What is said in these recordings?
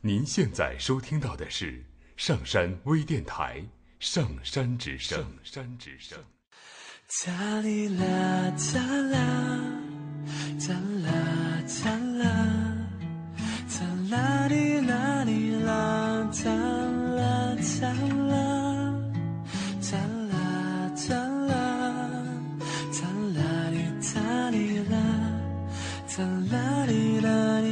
您现在收听到的是上山微电台《上山之声》。山之声。哒哩啦哒啦，哒啦哒啦，哒啦哩啦哩啦，哒啦哒啦，哒啦哒啦，哒啦哩哒哩啦，哒啦哩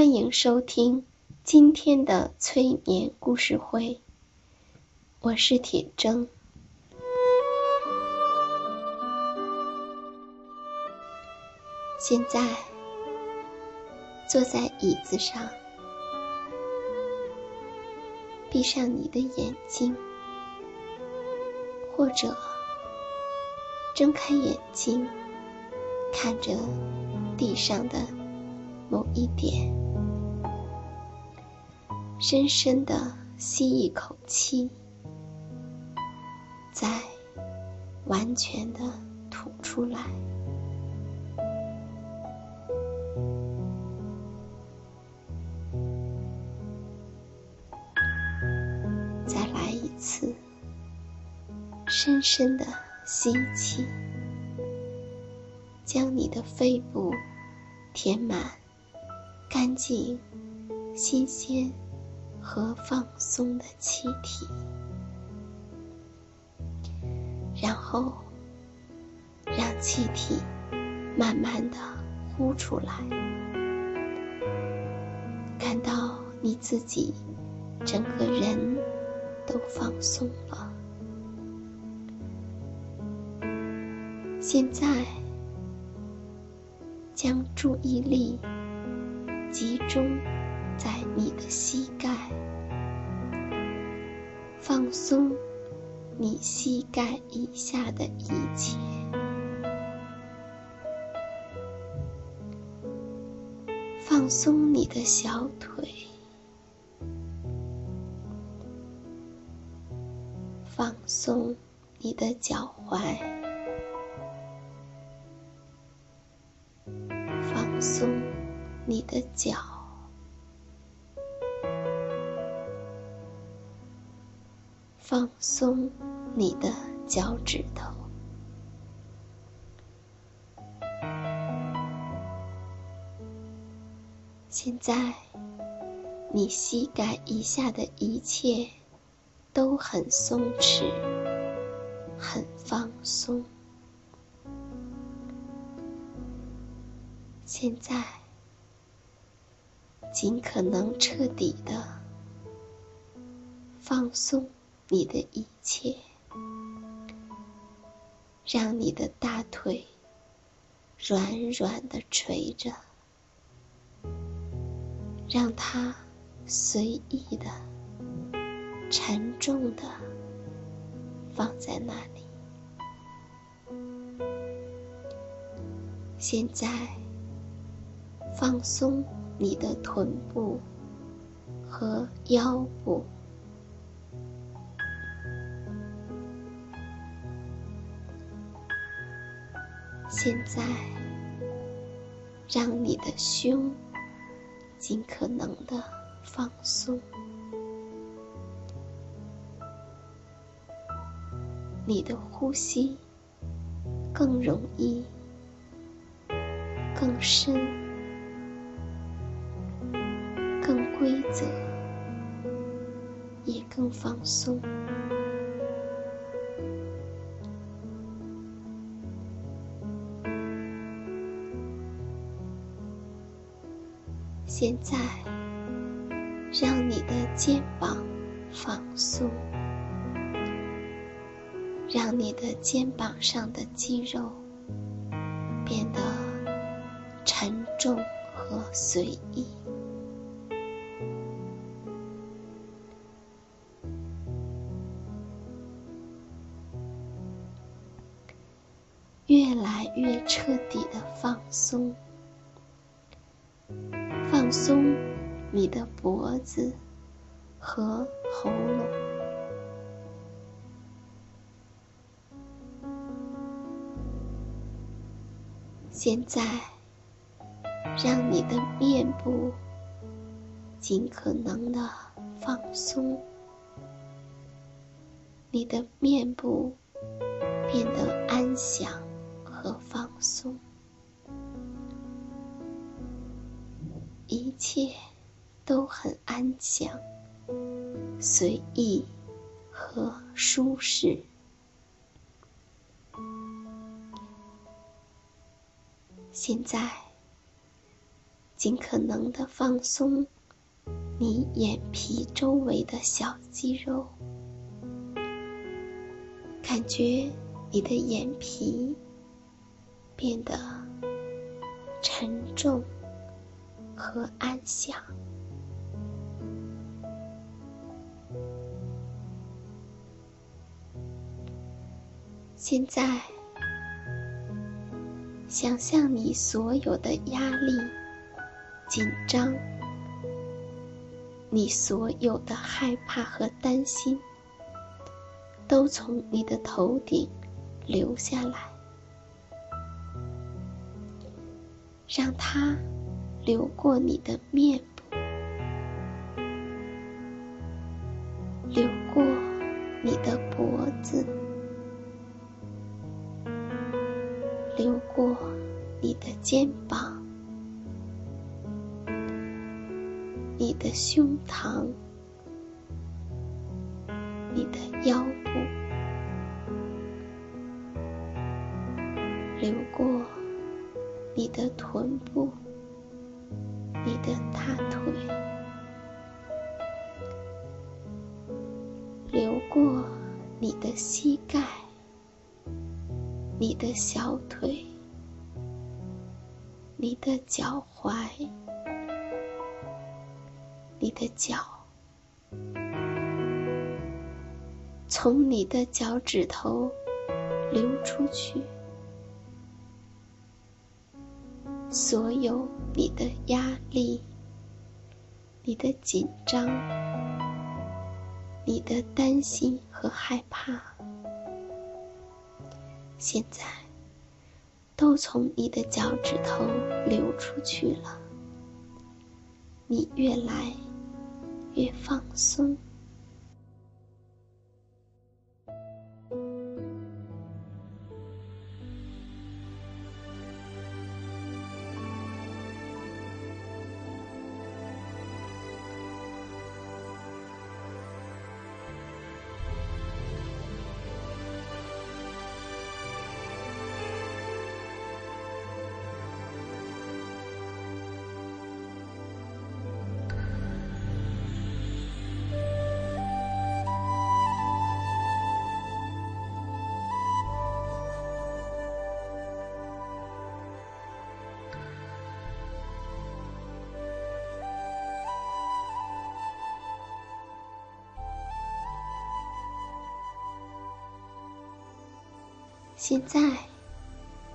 欢迎收听今天的催眠故事会，我是铁铮。现在坐在椅子上，闭上你的眼睛，或者睁开眼睛，看着地上的某一点。深深的吸一口气，再完全的吐出来。再来一次，深深的吸气，将你的肺部填满干净、新鲜。和放松的气体，然后让气体慢慢的呼出来，感到你自己整个人都放松了。现在将注意力集中。在你的膝盖，放松你膝盖以下的一切，放松你的小腿，放松你的脚踝，放松你的脚。放松你的脚趾头。现在，你膝盖以下的一切都很松弛，很放松。现在，尽可能彻底的放松。你的一切，让你的大腿软软的垂着，让它随意的、沉重的放在那里。现在，放松你的臀部和腰部。现在，让你的胸尽可能的放松，你的呼吸更容易、更深、更规则，也更放松。现在，让你的肩膀放松，让你的肩膀上的肌肉变得沉重和随意，越来越彻底的放松。你的脖子和喉咙。现在，让你的面部尽可能的放松，你的面部变得安详和放松。一切都很安详、随意和舒适。现在，尽可能的放松你眼皮周围的小肌肉，感觉你的眼皮变得沉重。和安详。现在，想象你所有的压力、紧张，你所有的害怕和担心，都从你的头顶流下来，让它。流过你的面部，肩膀，你的胸膛，你的腰部，流过你的臀部。你的大腿流过你的膝盖，你的小腿，你的脚踝，你的脚，从你的脚趾头流出去。所有你的压力、你的紧张、你的担心和害怕，现在都从你的脚趾头流出去了。你越来越放松。现在，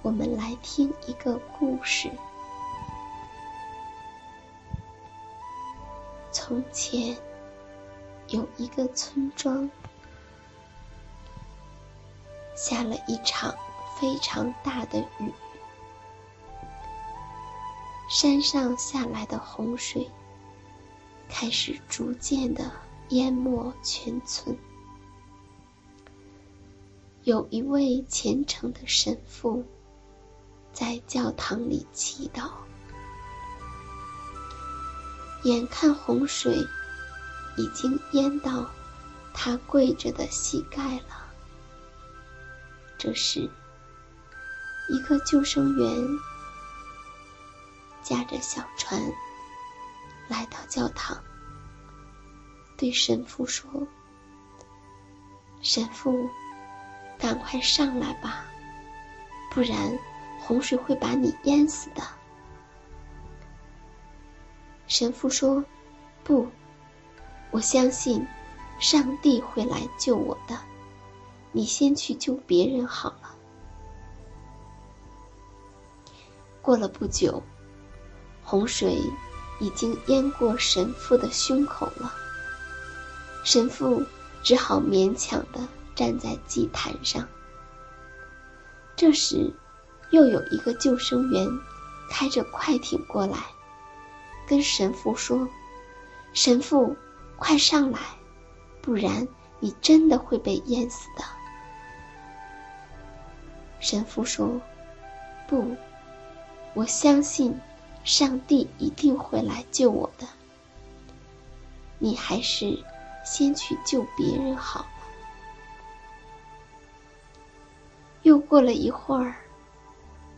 我们来听一个故事。从前，有一个村庄，下了一场非常大的雨。山上下来的洪水开始逐渐的淹没全村。有一位虔诚的神父在教堂里祈祷，眼看洪水已经淹到他跪着的膝盖了。这时，一个救生员驾着小船来到教堂，对神父说：“神父。”赶快上来吧，不然洪水会把你淹死的。神父说：“不，我相信上帝会来救我的。你先去救别人好了。”过了不久，洪水已经淹过神父的胸口了，神父只好勉强的。站在祭坛上。这时，又有一个救生员开着快艇过来，跟神父说：“神父，快上来，不然你真的会被淹死的。”神父说：“不，我相信上帝一定会来救我的。你还是先去救别人好。”又过了一会儿，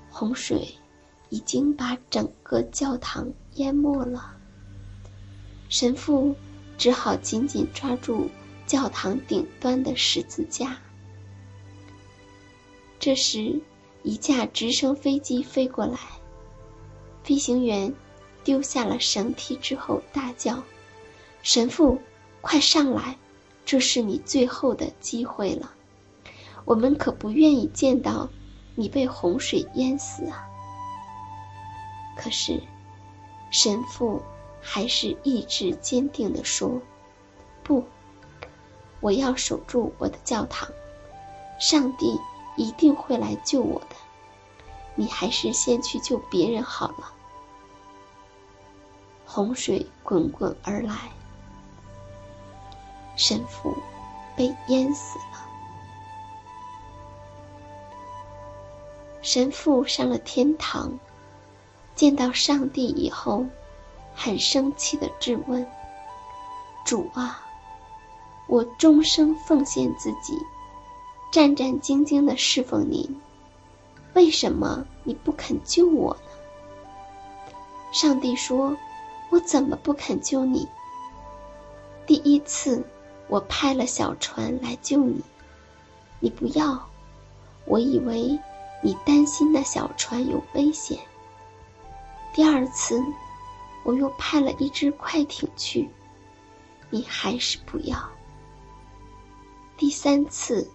洪水已经把整个教堂淹没了。神父只好紧紧抓住教堂顶端的十字架。这时，一架直升飞机飞过来，飞行员丢下了绳梯之后大叫：“神父，快上来，这是你最后的机会了。”我们可不愿意见到你被洪水淹死啊！可是，神父还是意志坚定地说：“不，我要守住我的教堂，上帝一定会来救我的。你还是先去救别人好了。”洪水滚滚而来，神父被淹死了。神父上了天堂，见到上帝以后，很生气的质问：“主啊，我终生奉献自己，战战兢兢的侍奉您，为什么你不肯救我呢？”上帝说：“我怎么不肯救你？第一次我派了小船来救你，你不要，我以为。”你担心那小船有危险。第二次，我又派了一只快艇去，你还是不要。第三次，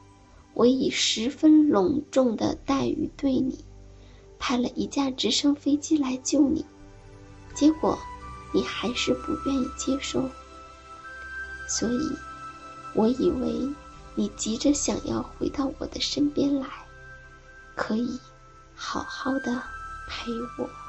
我以十分隆重的待遇对你，派了一架直升飞机来救你，结果你还是不愿意接受。所以，我以为你急着想要回到我的身边来。可以好好的陪我。